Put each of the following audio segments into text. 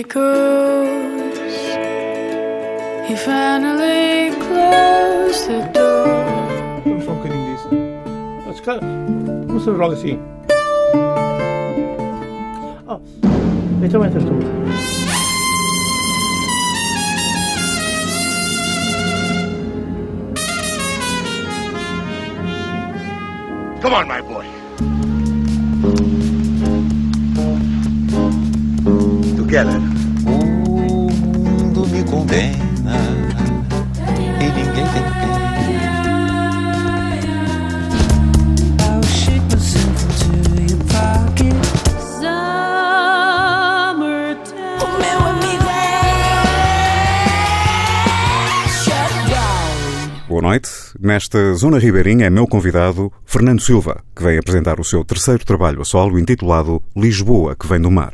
echoes. He finally closed the door. Vamos só um bocadinho disso. Ah, se calhar, Começamos logo assim. Oh, então entras tu. Come on, my boy. Together. Condena e ninguém tem pena. Pocket. Boa noite. Nesta Zona Ribeirinha é meu convidado Fernando Silva, que vem apresentar o seu terceiro trabalho a solo intitulado Lisboa, que vem do mar.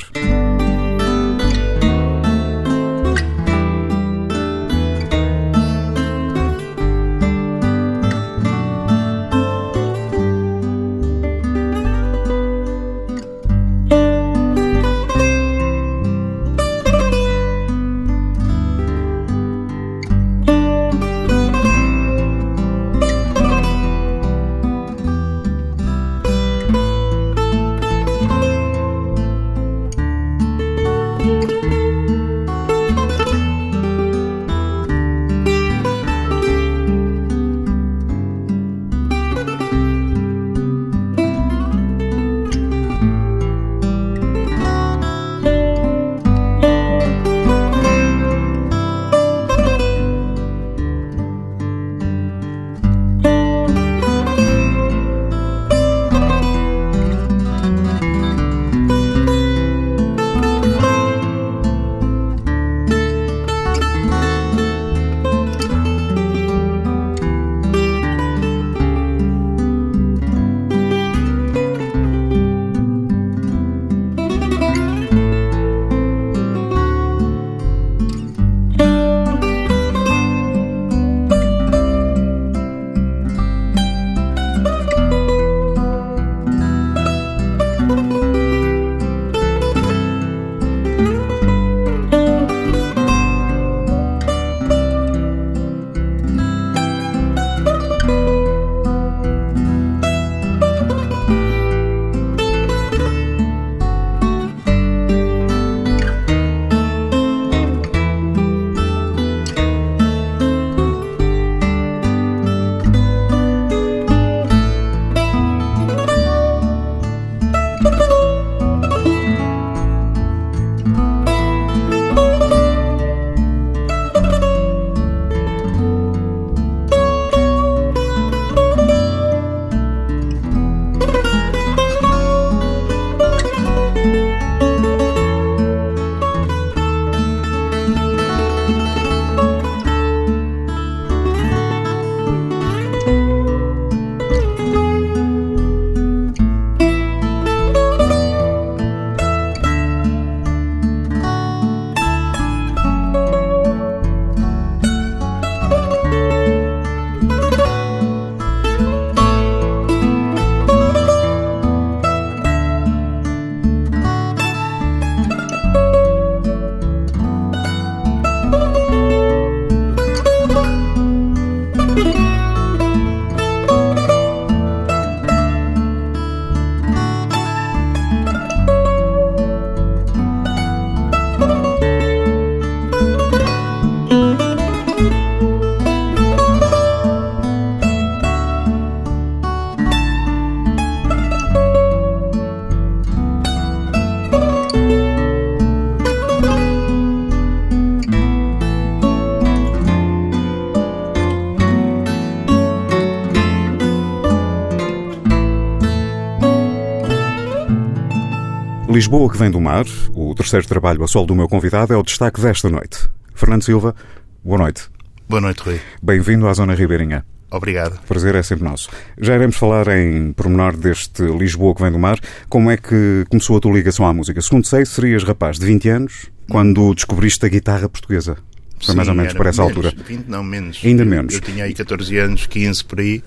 Lisboa que vem do mar, o terceiro trabalho a sol do meu convidado, é o destaque desta noite. Fernando Silva, boa noite. Boa noite, Rui. Bem-vindo à Zona Ribeirinha. Obrigado. Prazer é sempre nosso. Já iremos falar em pormenor deste Lisboa que vem do mar. Como é que começou a tua ligação à música? Segundo sei, serias rapaz de 20 anos quando descobriste a guitarra portuguesa. Foi mais Sim, ou menos por essa menos, altura. 20, não, menos. Ainda Eu- menos. Eu tinha aí 14 anos, 15 por aí.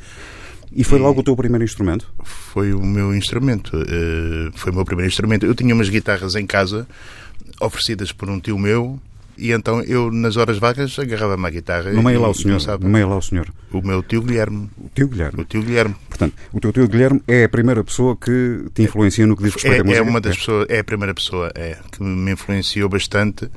E foi logo o teu primeiro instrumento? Foi o meu instrumento. eh, foi o meu primeiro instrumento. Eu tinha umas guitarras em casa oferecidas por um tio meu. E então eu, nas horas vagas, agarrava-me à guitarra. No meio e lá o senhor. começava. No meio lá o senhor. O meu tio Guilherme. O tio Guilherme. O tio Guilherme. Portanto, o teu tio Guilherme é a primeira pessoa que te influencia no que diz respeito à É, música. é uma das pessoas, é a primeira pessoa é, que me influenciou bastante,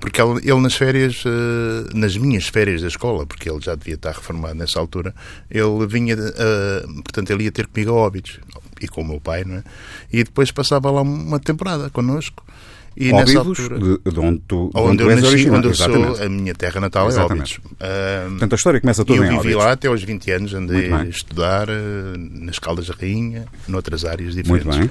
porque ele, nas férias, eh, nas minhas férias da escola, porque ele já devia estar reformado nessa altura, ele vinha, eh, portanto, ele ia ter comigo a Óbidos, e com o meu pai, não é? E depois passava lá uma temporada connosco. E nessa Óbidos, altura, de, de onde tu, de onde onde eu nasci, onde eu Exatamente. sou, a minha terra natal é Exatamente. Óbidos. Ah, Portanto, a história começa toda eu em vivi Óbidos. lá até aos 20 anos, andei a estudar eh, nas Caldas da Rainha, noutras áreas diferentes. Muito bem.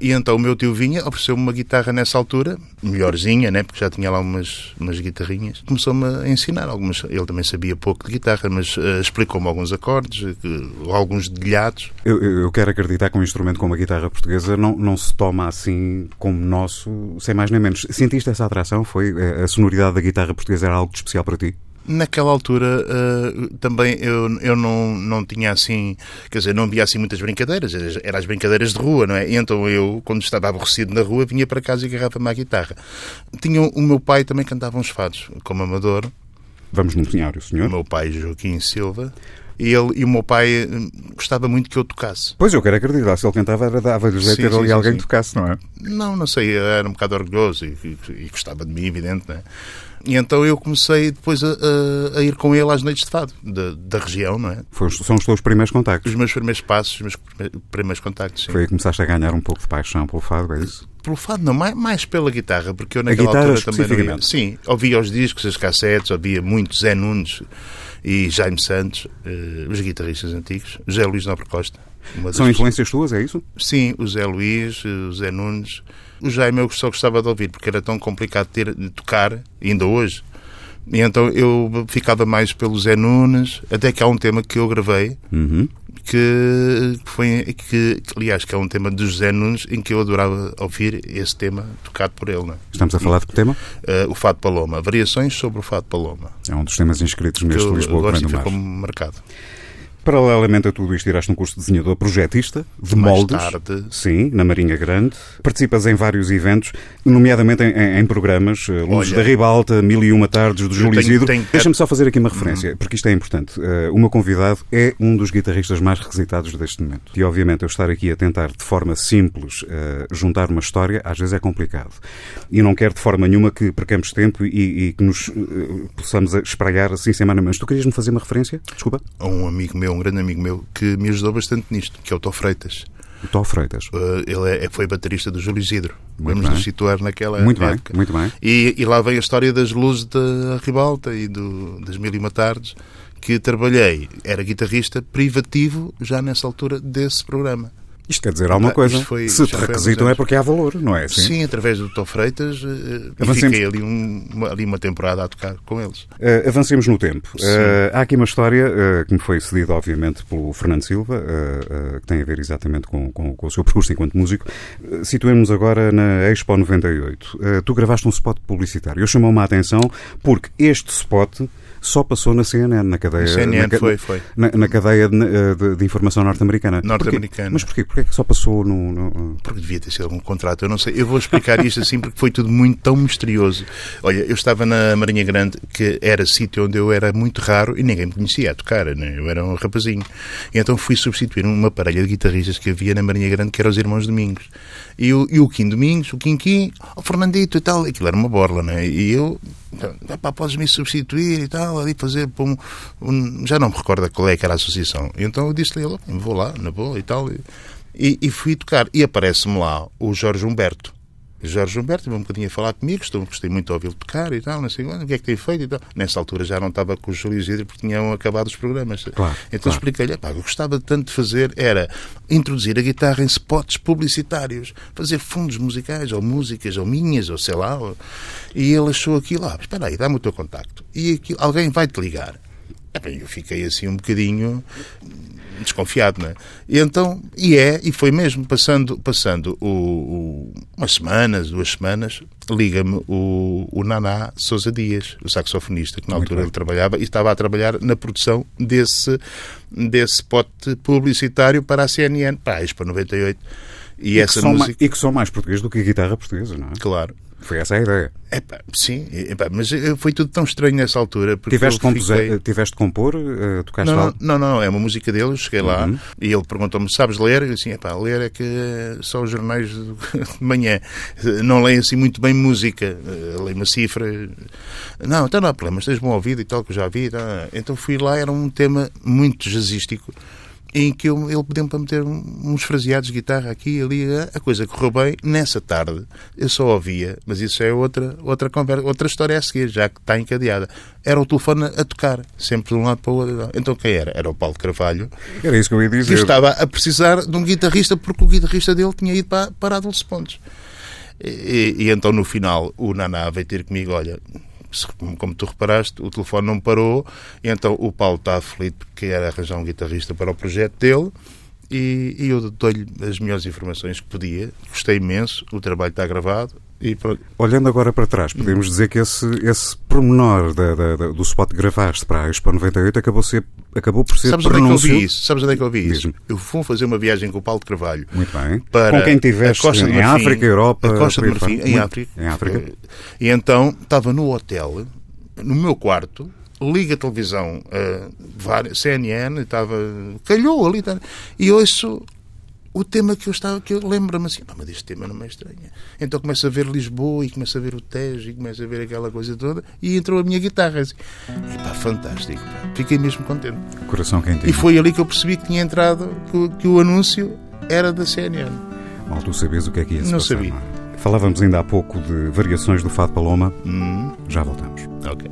E então o meu tio vinha, ofereceu-me uma guitarra nessa altura, melhorzinha, né? porque já tinha lá umas, umas guitarrinhas. Começou-me a ensinar algumas. Ele também sabia pouco de guitarra, mas eh, explicou-me alguns acordes, eh, alguns dedilhados. Eu, eu eu quero acreditar que um instrumento como a guitarra portuguesa não, não se toma assim como nosso, sem mais nem menos. Sentiste essa atração? Foi eh, a sonoridade da guitarra portuguesa era algo de especial para ti? Naquela altura eh, também eu, eu não, não tinha assim, quer dizer, não havia assim muitas brincadeiras, eram era as brincadeiras de rua, não é? E então eu, quando estava aborrecido na rua, vinha para casa e agarrava-me à guitarra. Tinha o meu pai também cantava uns fados, como amador, Vamos no senhor, o o senhor? meu pai Joaquim Silva, e, ele, e o meu pai hum, gostava muito que eu tocasse. Pois eu quero acreditar, se ele cantava era dava-lhe jeito ter ali sim, alguém sim. tocasse, não é? Não, não sei, era um bocado orgulhoso e, e- e gostava de mim, evidente, não é? E então eu comecei depois a, a- a ir com ele às noites de fado, da, da região, não é? Os- são os teus primeiros contactos. Os meus primeiros passos, os meus prime- primeiros contactos, sim. Foi aí que começaste a ganhar um pouco de paixão pelo fado, é isso? Pelo fado, não, mais, mais pela guitarra, porque eu naquela guitarra altura também não ia. Sim, ouvia os discos, as cassetes, ouvia muito Zé Nunes e Jaime Santos, eh, os guitarristas antigos, José Luís Nobre Costa. São influências tuas, é isso? Sim, o Zé Luís, eh, o Zé Nunes. O Jaime eu só gostava de ouvir, porque era tão complicado ter, de tocar, ainda hoje. E então eu ficava mais pelo Zé Nunes, até que há um tema que eu gravei, Uhum. que foi, que, que, aliás, que é um tema do José Nunes, em que eu adorava ouvir esse tema tocado por ele. É? Estamos a falar de que tema? Eh, o Fado Paloma, variações sobre o Fado Paloma. É um dos temas inscritos Que neste eu Lisboa que e ficou mar. marcado. Paralelamente a tudo isto, tiraste um curso de desenhador projetista, de Mais moldes. tarde. Sim, na Marinha Grande. Participas em vários eventos, nomeadamente em, em- em programas, eh, Luzes Olha, da Ribalta, Mil e Uma Tardes do Júlio Isidro. tenho- Deixa-me só fazer aqui uma referência, porque isto é importante. Eh, o meu convidado é um dos guitarristas mais requisitados deste momento. E, obviamente, eu estar aqui a tentar, de forma simples, eh, juntar uma história, às vezes é complicado. E não quero, de forma nenhuma, que percamos tempo e, e que nos possamos espraiar assim semana. Mas tu querias-me fazer uma referência? Desculpa. A um amigo meu, um grande amigo meu, que me ajudou bastante nisto, que é o Tó Freitas. O Tó Freitas. Uh, ele é- foi baterista do Júlio Isidro. Muito Vamos bem. nos situar naquela Muito bem, época. muito bem. E, e lá vem a história das luzes da Ribalta e do, das Mil e Uma Tardes, que trabalhei, era guitarrista privativo já nessa altura desse programa. Isto quer dizer alguma Ah, coisa. foi- Se te requisitam é porque há valor, não é assim? Sim, através do Tó Freitas, uh, e Avancemos. fiquei ali, um- uma, ali uma temporada a tocar com eles. Uh, avancemos no tempo. Uh, há aqui uma história uh, que me foi cedida, obviamente, pelo Fernando Silva, que tem a ver exatamente com, com- com o seu percurso enquanto músico. Uh, Situemos agora na Expo 98. Uh, tu gravaste um spot publicitário. Eu chamou-me a atenção porque este spot só passou na CNN, na cadeia, CNN, na, foi, foi. na- na cadeia de, de- de informação norte-americana. Norte-americana. Mas porquê? Porquê é que só passou no... no- Porque devia ter sido algum contrato, eu não sei. Eu vou explicar isto assim porque foi tudo muito tão misterioso. Olha, eu estava na Marinha Grande, que era sítio onde eu era muito raro e ninguém me conhecia a tocar, né? eu era um rapazinho. E então fui substituir uma parelha de guitarristas que havia na Marinha Grande, que eram os Irmãos Domingos. E o, e o Kim Domingos, o Kim, o Fernandito e tal, aquilo era uma borla, né? E eu, podes me substituir e tal, ali fazer um, um- Já não me recordo qual é que era a associação. Então eu disse-lhe, "Olha, vou lá, na boa e tal. E, e fui tocar. E aparece-me lá o Jorge Humberto. Jorge Humberto veio um bocadinho a falar comigo, estou, gostei muito de ouvi-lo tocar e tal, não sei o que é que tem feito e tal. Nessa altura já não estava com o Júlio Isidro porque tinham acabado os programas. Claro, então claro. expliquei-lhe, pá, o que eu gostava tanto de fazer era introduzir a guitarra em spots publicitários, fazer fundos musicais, ou músicas, ou minhas, ou sei lá. ou- E ele achou aquilo, ah, espera aí, dá-me o teu contacto. E aquilo, alguém vai-te ligar. Eu fiquei assim um bocadinho desconfiado, não é? E então, e é, e foi mesmo, passando, passando o, o- umas semanas, duas semanas, liga-me o, o Naná Sousa Dias, o saxofonista, que na Muito altura bem. ele trabalhava e estava a trabalhar na produção desse, desse spot publicitário para a CNN, para a Expo 98. E, e, que essa música, e que são mais portugueses do que a guitarra portuguesa, não é? claro. Foi essa a ideia. Epá, sim, epá, mas eh, foi tudo tão estranho nessa altura. Tiveste, compuse- fiquei- tiveste de compor? eh, tocaste Não, algo? não, não, não, é uma música dele, eu cheguei lá Uhum. e ele perguntou-me, sabes ler? Eu disse, epá, ler é que só os jornais de manhã. Não leio assim muito bem música, eh, leio uma cifra. Não, então não há problema, tens bom ouvido e tal, que eu já vi. tá. Então fui lá, era um tema muito jazzístico, em que eu, ele pediu-me para meter uns fraseados de guitarra aqui e ali. A coisa correu bem. Nessa tarde, eu só ouvia, mas isso é outra, outra conversa, outra história a seguir, já que está encadeada. Era o telefone a tocar, sempre de um lado para o outro. Então quem era? Era o Paulo Carvalho, Era isso que eu ia que dizer. estava a precisar de um guitarrista porque o guitarrista dele tinha ido para, para a Dulce Pontes. E, e então no final o Naná veio ter comigo, olha, como tu reparaste, o telefone não parou, então o Paulo está aflito porque era arranjar um guitarrista para o projeto dele. E, e eu dou-lhe as melhores informações que podia. Gostei imenso, o trabalho está gravado e pronto. Olhando agora para trás, podemos dizer que esse, esse pormenor da- da- da- do spot que gravaste para a Expo 98 acabou, ser, acabou por ser Sabes onde é que eu pronúncio. vi isso? Sabes onde é que eu vi isso? Eu fui fazer uma viagem com o Paulo de Carvalho. Muito bem. para Com quem tiveste a Costa em Marfim, África, Europa, a Costa de Marfim, em África. Em África. E então estava no hotel, no meu quarto, liga a televisão, eh, várias- CNN, estava, calhou ali, tá, e ouço o tema que eu estava, que eu lembro-me assim, "Pá, mas este tema não me é estranho. Então começo a ver Lisboa e começo a ver o Tejo e começo a ver aquela coisa toda e entrou a minha guitarra. Assim, e pá, fantástico, pá. fiquei mesmo contente. Coração quentinho. E foi ali que eu percebi que tinha entrado, que, o- que o anúncio era da CNN. Mal tu sabias o que é que ia se Não passar, sabia. é? Falávamos ainda há pouco de variações do Fado Paloma. Hum, Já voltamos. ok.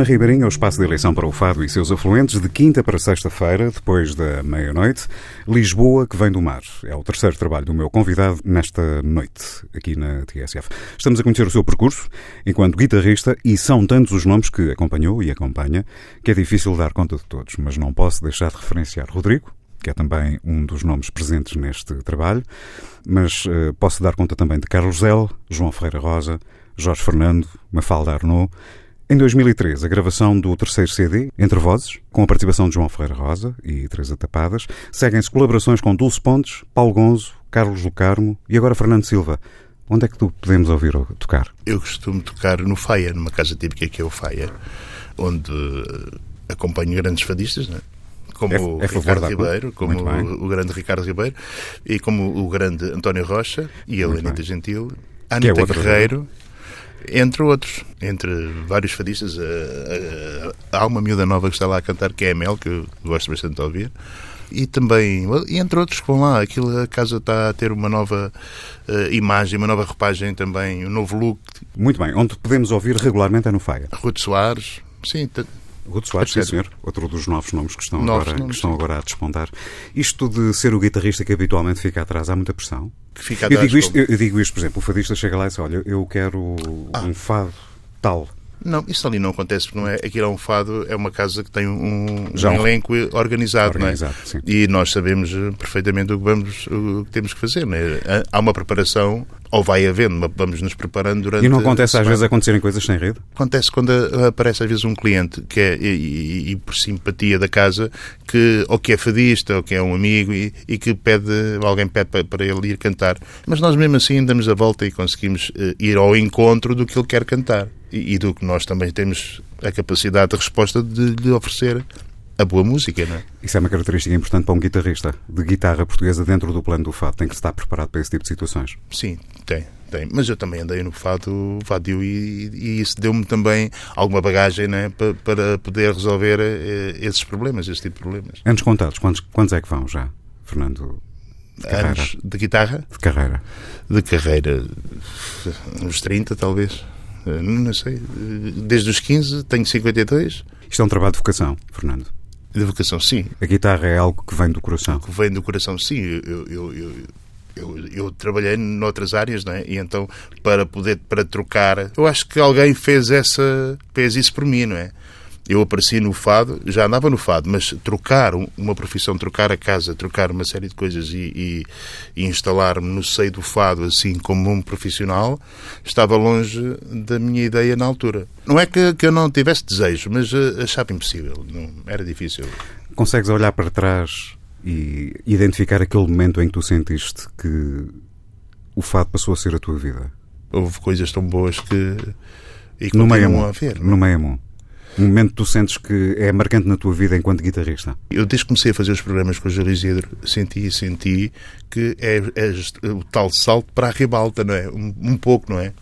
Zona Ribeirinha, o espaço de eleição para o Fado e seus afluentes, de quinta para sexta-feira, depois da meia-noite. Lisboa, que vem do mar. É o terceiro trabalho do meu convidado nesta noite, aqui na TSF. Estamos a conhecer o seu percurso enquanto guitarrista e são tantos os nomes que acompanhou e acompanha que é difícil dar conta de todos, mas não posso deixar de referenciar Rodrigo, que é também um dos nomes presentes neste trabalho, mas uh, posso dar conta também de Carlos L, João Ferreira Rosa, Jorge Fernando, Mafalda Arnaud. Em 2003, a gravação do terceiro CD, Entre Vozes, com a participação de João Ferreira Rosa e Teresa Tapadas, seguem-se colaborações com Dulce Pontes, Paulo Gonzo, Carlos Lucarmo e agora Fernando Silva. Onde é que tu podemos ouvir tocar? Eu costumo tocar no Faia, numa casa típica que é o Faia, onde acompanho grandes fadistas, né? como É- é o favor Ricardo Ribeiro, como o, o grande Ricardo Ribeiro e como o grande António Rocha e a Lenita. Gentil, é Anitta outra Guerreiro, entre outros, entre vários fadistas. eh, eh, há uma miúda nova que está lá a cantar, que é a Mel, que eu gosto bastante de ouvir. E também, e entre outros que vão lá, aquilo, a casa está a ter uma nova eh, imagem, uma nova roupagem também, um novo look. Muito bem, onde podemos ouvir regularmente é no Faia. Ruth Soares, sim, Ruth Soares, sim Percebe? senhor. Outro dos novos nomes que estão, Novos agora, nomes, que estão sim. agora a despontar. Isto de ser o guitarrista que habitualmente fica atrás, há muita pressão? que fica Eu atrás digo, isto, eu, eu digo isto, por exemplo, o fadista chega lá e diz, olha, eu quero Ah. um fado tal. Não, isso ali não acontece, porque não é, aquilo é um fado, é uma casa que tem um, um elenco organizado, Organizado, não é? E nós sabemos eh, perfeitamente o que, vamos, o que temos que fazer, não é? Há- Há uma preparação, ou vai havendo, mas vamos nos preparando durante E não acontece às vezes acontecerem coisas sem rede? Acontece quando a- aparece às vezes um cliente que é, e, e- e por simpatia da casa, que ou que é fadista, ou que é um amigo e, e que pede, alguém pede para, para ele ir cantar. Mas nós mesmo assim damos a volta e conseguimos eh, ir ao encontro do que ele quer cantar. E, e do que nós também temos a capacidade de resposta de lhe oferecer a boa música, não é? Isso é uma característica importante para um guitarrista de guitarra portuguesa dentro do plano do fado. Tem que estar preparado para esse tipo de situações. Sim, tem, tem. Mas eu também andei no fado vadio e, e isso deu-me também alguma bagagem né, para, para poder resolver eh, esses problemas, esse tipo de problemas. Anos contados, quantos, quantos é que vão já, Fernando? De. Anos de guitarra, De carreira. de carreira, uns 30 talvez. Eh, Não sei. Eh, Desde os 15, tenho 52. Isto é um trabalho de vocação, Fernando. De vocação, sim. A guitarra é algo que vem do coração. que vem do coração, sim. Eu, eu, eu, eu, eu trabalhei noutras áreas, não é? E então, para poder, para trocar, eu acho que alguém fez essa, fez isso por mim, não é? Eu apareci no fado, já andava no fado, mas trocar um- uma profissão, trocar a casa, trocar uma série de coisas e, e- e instalar-me no seio do fado, assim como um profissional, estava longe da minha ideia na altura. Não é que, que eu não tivesse desejo, mas eh, achava impossível, não, era difícil. Consegues olhar para trás e identificar aquele momento em que tu sentiste que o fado passou a ser a tua vida? houve coisas tão boas que e No meio a haver. No meio. Um momento que tu sentes que é marcante na tua vida enquanto guitarrista. Eu desde que comecei a fazer os programas com o Júlio Isidro senti e senti que é, é o tal salto para a ribalta, não é? Um, um pouco, não é?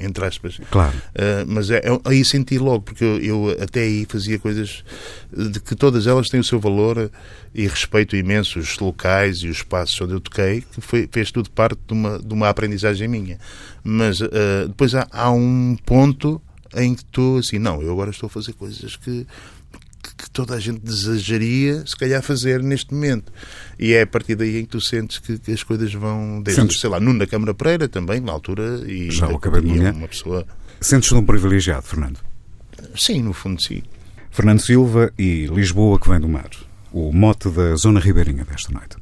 Entre aspas. Claro. Uh, mas é, é- aí senti logo, porque eu, eu até aí fazia coisas de que todas elas têm o seu valor e respeito imenso os locais e os espaços onde eu toquei, que foi, fez tudo parte de uma, de uma aprendizagem minha. Mas uh, depois há, há um ponto em que estou assim, não, eu agora estou a fazer coisas que, que- toda a gente desejaria, se calhar, fazer neste momento. E é a partir daí em que tu sentes que, que as coisas vão, desde, Sentes- sei lá, Nuno da Câmara Pereira também, na altura, e, Já o acabei de é uma pessoa Sentes-te um privilegiado, Fernando. Sim, no fundo, sim. Fernando Silva e Lisboa que vem do mar. O mote da Zona Ribeirinha desta noite.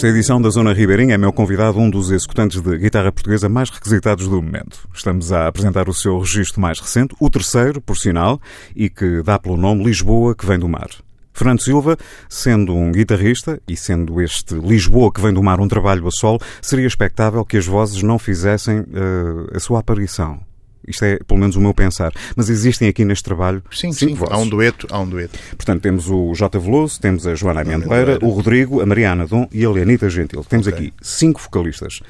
Nesta edição da Zona Ribeirinha é meu convidado um dos executantes de guitarra portuguesa mais requisitados do momento. Estamos a apresentar o seu registro mais recente, o terceiro, por sinal, e que dá pelo nome Lisboa que vem do mar. Fernando Silva, sendo um guitarrista e sendo este Lisboa que vem do mar um trabalho a solo, seria expectável que as vozes não fizessem uh, a sua aparição. Isto é, pelo menos, o meu pensar. Mas existem aqui neste trabalho Sim, cinco sim, vozes. há um dueto, há um dueto. Portanto, temos o J. Veloso, temos a Joana Amendoeira. o Rodrigo, a Mariana Dom e a Leonita Gentil. Temos Ok. aqui cinco vocalistas.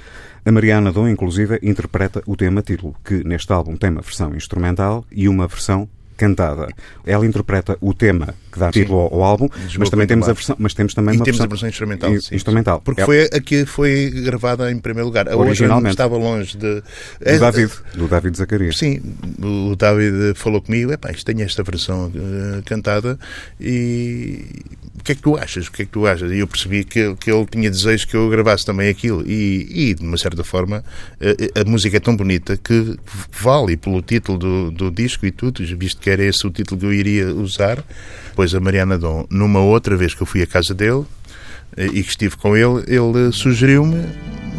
A Mariana Dom, inclusive, interpreta o tema título, que neste álbum tem uma versão instrumental e uma versão cantada. Ela interpreta o tema que dá título ao, ao álbum, Lisboa mas também temos a versão, mas temos também E uma temos a versão, versão instrumental. in- sim. instrumental. Porque É foi a que foi gravada em primeiro lugar. A Originalmente. estava longe de. do É- David, do David Zacarias. Sim, o David falou comigo, epá, isto tem esta versão eh, cantada e o que é que tu achas? O que é que tu achas? E eu percebi que, ele- que ele tinha desejo que eu gravasse também aquilo e, e de uma certa forma, eh, a música é tão bonita que vale pelo título do, do disco e tudo, visto que era esse o título que eu iria usar. Pois a Mariana Dom, numa outra vez que eu fui à casa dele, eh, e que estive com ele, ele sugeriu-me,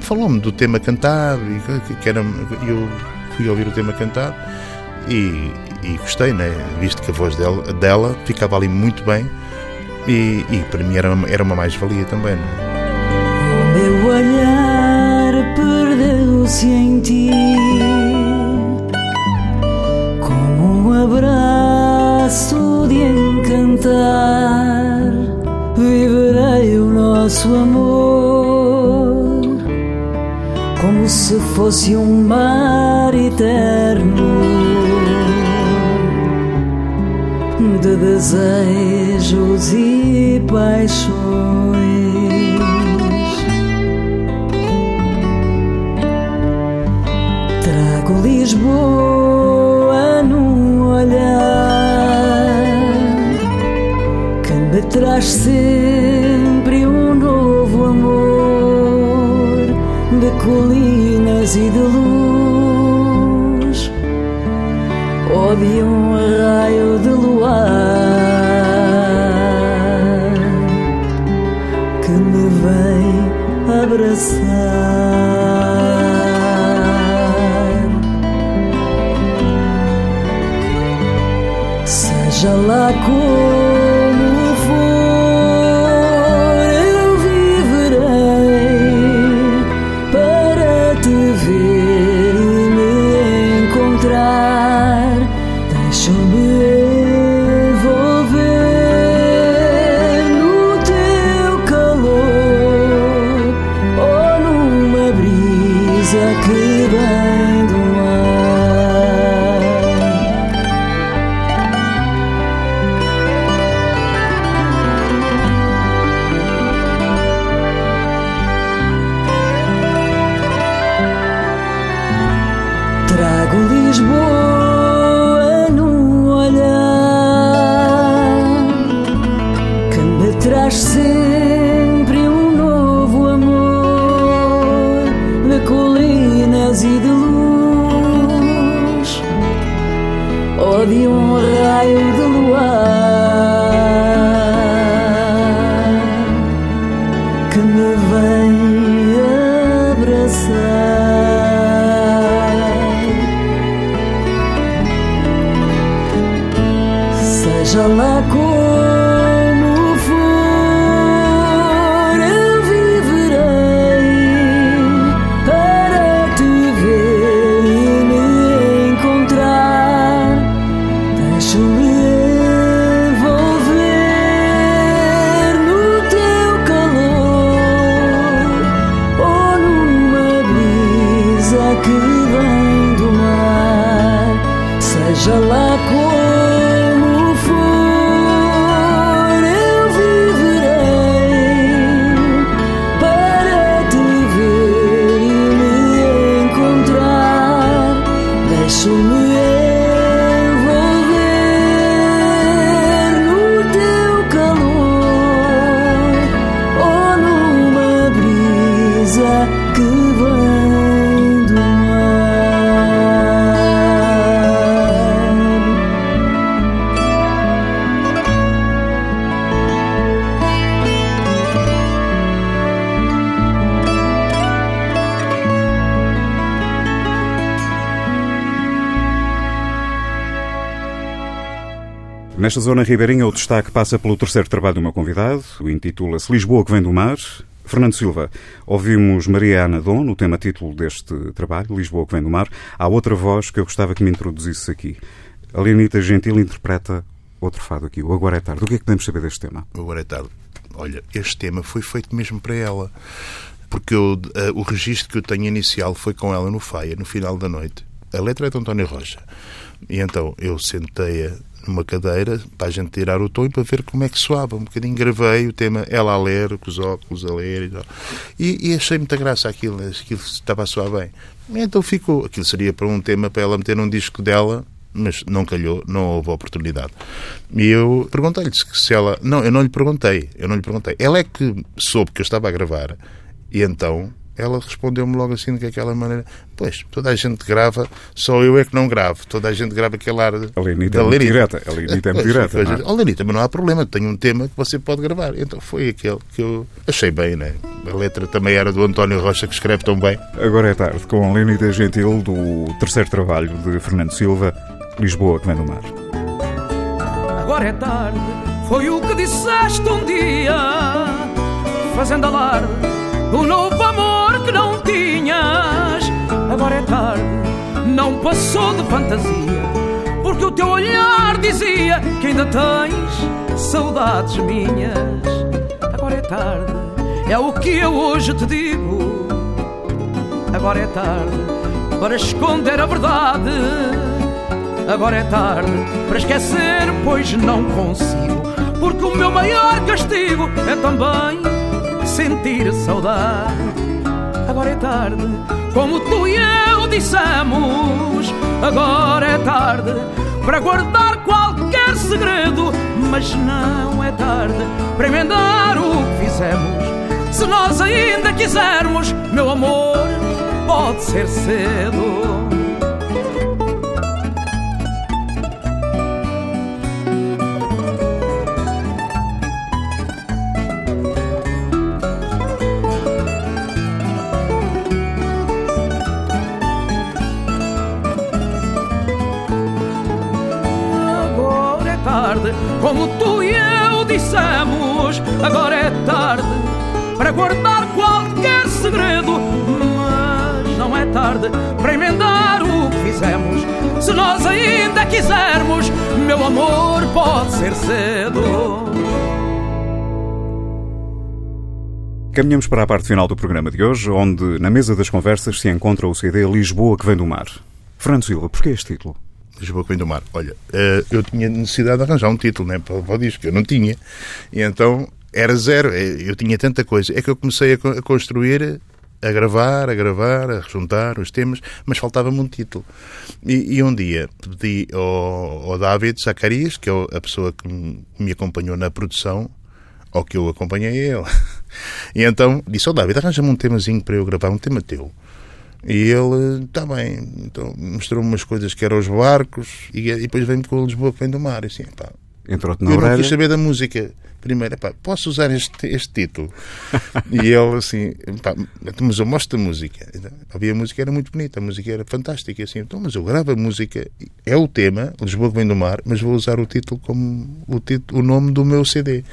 falou-me do tema cantado, e que, era, eu fui ouvir o tema cantado e, e gostei, né? visto que a voz dela, dela ficava ali muito bem e, e para mim era, era uma mais-valia também. né? O meu olhar perdeu-se em ti Como um abraço de encantar Viverei o nosso amor Como se fosse um mar eterno de desejos e paixões. Trago Lisboa traz sempre um novo amor de colinas e de luz ou de um raio de luar que me vem abraçar. Seja lá como mar. Nesta zona ribeirinha, o destaque passa pelo terceiro trabalho do meu convidado, intitula-se Lisboa que vem do mar. Fernando Silva, ouvimos Maria Ana Dom no tema título deste trabalho, Lisboa que vem do mar. Há outra voz que eu gostava que me introduzisse aqui. A Leonita Gentil interpreta outro fado aqui, o Agora é Tarde. O que é que podemos saber deste tema? Agora é tarde. Olha, este tema foi feito mesmo para ela. Porque eu, eh, o registro que eu tenho inicial foi com ela no Faia, no final da noite. A letra é de António Rocha. E então eu sentei-a numa cadeira para a gente tirar o tom e para ver como é que soava. Um bocadinho gravei o tema, ela a ler, com os óculos a ler e tal. E, e achei muita graça aquilo, aquilo estava a soar bem. E então ficou. Aquilo seria para um tema para ela meter num disco dela, mas não calhou, não houve oportunidade. E eu perguntei-lhe se ela. Não, eu não lhe perguntei, eu não lhe perguntei. Ela é que soube que eu estava a gravar e então ela respondeu-me logo assim daquela maneira: Pois, toda a gente grava, só eu é que não gravo. Toda a gente grava aquele ar. A Lenita é da muito Lenita. direta. A Lenita é muito direta. pois, não é? "Oh, Lenita, mas não há problema, tenho um tema que você pode gravar. Então foi aquele que eu achei bem, né? A letra também era do António Rocha, que escreve tão bem. Agora é tarde, com a Leonida Gentil, do terceiro trabalho de Fernando Silva, Lisboa que vem do mar. Agora é tarde, foi o que disseste um dia, fazendo alarde do novo amor que não tinhas. Agora é tarde, não passou de fantasia, porque o teu olhar dizia que ainda tens saudades minhas. Agora é tarde, é o que eu hoje te digo. Agora é tarde para esconder a verdade. Agora é tarde para esquecer, pois não consigo. Porque o meu maior castigo é também sentir saudade. Agora é tarde, como tu e eu dissemos. Agora é tarde para guardar qualquer segredo. Mas não é tarde para emendar o que fizemos. Se nós ainda quisermos, meu amor, pode ser cedo. Como tu e eu dissemos. Agora é tarde para guardar qualquer segredo. Mas não é tarde para emendar o que fizemos. Se nós ainda quisermos, meu amor, pode ser cedo. Caminhamos para a parte final do programa de hoje, onde na mesa das conversas se encontra o CD Lisboa que vem do mar. Fernando Silva, porquê este título? Lisboa vem do mar. Olha, eh, eu tinha necessidade de arranjar um título né, para, para o disco, eu não tinha. E então era zero, Eh, eu tinha tanta coisa. É que eu comecei a, co- a construir, a gravar, a gravar, a juntar os temas, mas faltava-me um título. E, e um dia pedi ao, ao David Zacarias, que é a pessoa que me, acompanhou na produção, ou que eu acompanhei ele. E então disse ao David, arranja-me um temazinho para eu gravar, um tema teu. E ele, está bem, então mostrou-me umas coisas que eram os barcos e, e depois veio-me com o Lisboa que vem do mar. E assim, pá, Entrou-te na eu não quis saber da música. Primeiro, pá, posso usar este, este título? e ele assim, pá, mas eu mostro a música. Então, Havia música, era muito bonita, a música era fantástica. e Assim, então, mas eu gravo a música, é o tema, Lisboa que vem do mar, mas vou usar o título como o, título, o nome do meu CD.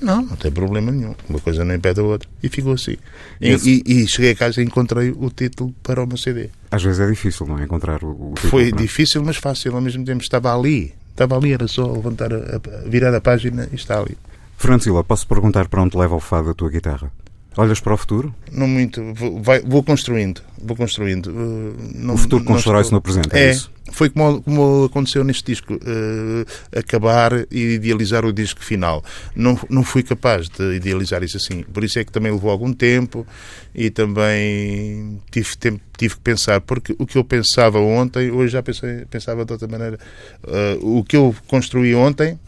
Não, não tem problema nenhum. Uma coisa não impede a outra. E ficou assim. E, e- e cheguei a casa e encontrei o título para o meu CD. Às vezes é difícil, não é? Encontrar o, o título. Foi não é? difícil, mas fácil. Ao mesmo tempo estava ali. Estava ali, era só levantar, a, a- virar a página e está ali. Fernando Silva, posso perguntar para onde leva o fado da tua guitarra? Olhas para o futuro? Não muito. Vou, vai- vou construindo. Vou construindo. Uh, não- O futuro constrói-se no presente, é isso? Foi como, como aconteceu neste disco. uh, acabar e idealizar o disco final. Não, não fui capaz de idealizar isso assim. Por isso é que também levou algum tempo e também tive, tempo, tive que pensar. Porque o que eu pensava ontem, hoje já pensei, pensava de outra maneira. Uh, o que eu construí ontem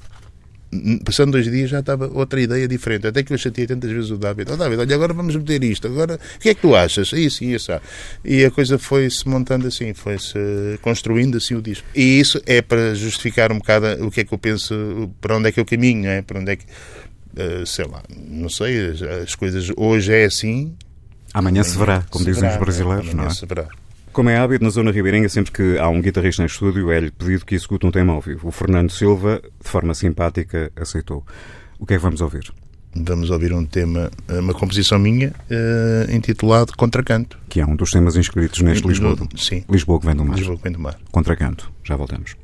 passando dois dias já estava outra ideia diferente. Até que eu chateei tantas vezes o David. Oh, David, olha, agora vamos meter isto. Agora, o que é que tu achas? Isso e isso. ah. E a coisa foi-se montando assim, foi-se construindo assim o disco. E isso é para justificar um bocado o que é que eu penso, para onde é que eu caminho, é? Para onde é que, eh, sei lá, não sei, as, as coisas hoje é assim. Amanhã se verá, como se dizem verá, os brasileiros, Amanhã não é? se verá. Como é hábito na zona ribeirinha, sempre que há um guitarrista em estúdio, é-lhe pedido que execute um tema ao vivo. O Fernando Silva, de forma simpática, aceitou. O que é que vamos ouvir? Vamos ouvir um tema, uma composição minha, uh, intitulado Contracanto. Que é um dos temas inscritos neste Lisboa. Sim. Lisboa que vem do mar. Lisboa que vem do mar. Contracanto. Já voltamos.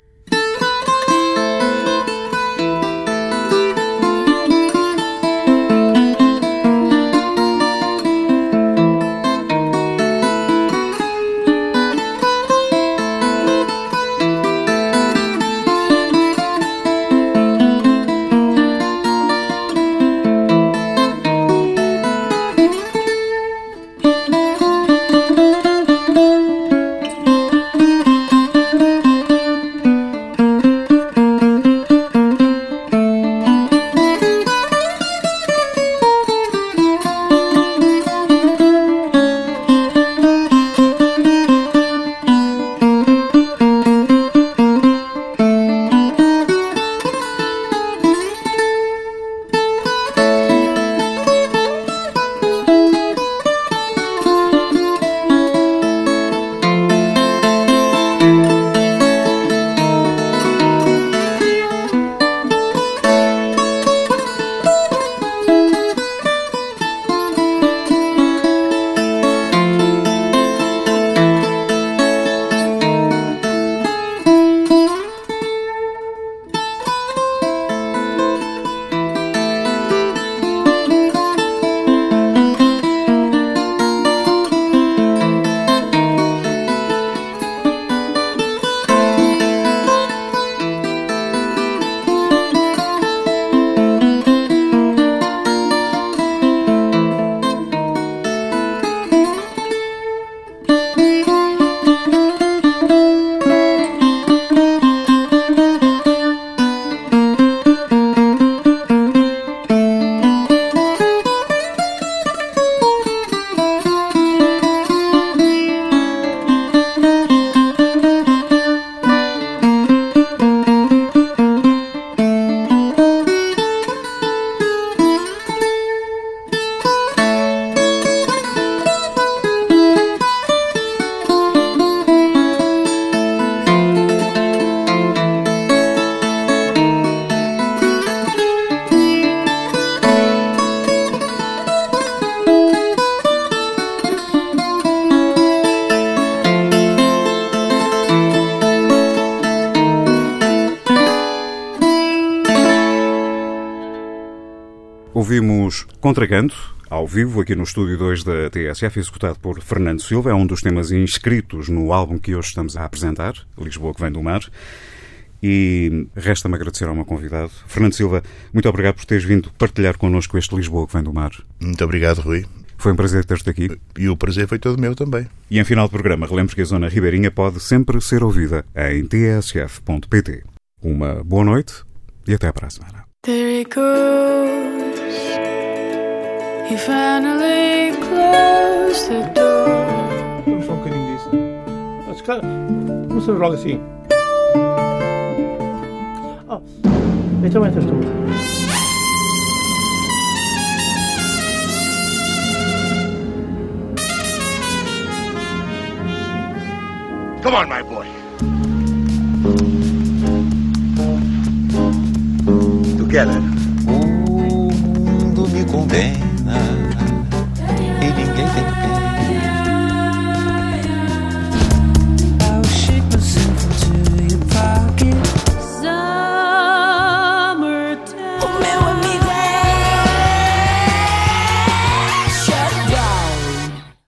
Vivo, aqui no estúdio 2 da TSF, executado por Fernando Silva. É um dos temas inscritos no álbum que hoje estamos a apresentar, Lisboa que vem do mar. E resta-me agradecer ao meu convidado. Fernando Silva, muito obrigado por teres vindo partilhar connosco este Lisboa que vem do mar. Muito obrigado, Rui. Foi um prazer ter-te aqui. E o prazer foi todo meu também. E em final do programa, relembro que a Zona Ribeirinha pode sempre ser ouvida em tsf.pt. Uma boa noite e até para a semana. He finally closed the door. Vamos só um bocadinho disso. Mas, cara, não sei logo assim. Ah, então entras tu. Come on, my boy. Together. O mundo me condena